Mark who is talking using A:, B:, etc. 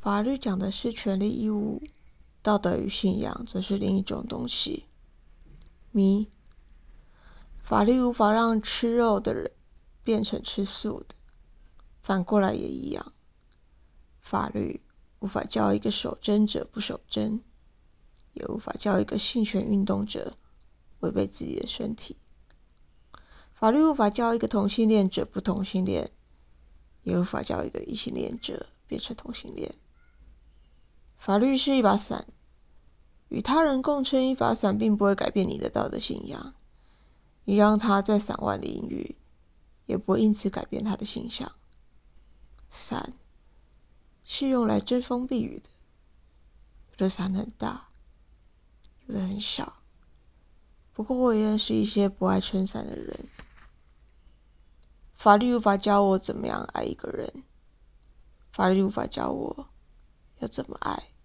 A: 法律讲的是权利义务，道德与信仰则是另一种东西。迷，法律无法让吃肉的人变成吃素的，反过来也一样。法律无法教一个守贞者不守贞，也无法教一个性权运动者违背自己的身体。法律无法教一个同性恋者不同性恋，也无法教一个异性恋者变成同性恋。法律是一把伞，与他人共撑一把伞，并不会改变你的道德信仰。你让他在伞外淋雨，也不会因此改变他的形象。伞是用来遮风避雨的，有的伞很大，有的很小。不过我也认识一些不爱撑伞的人。法律无法教我怎么样爱一个人，法律无法教我要怎么爱。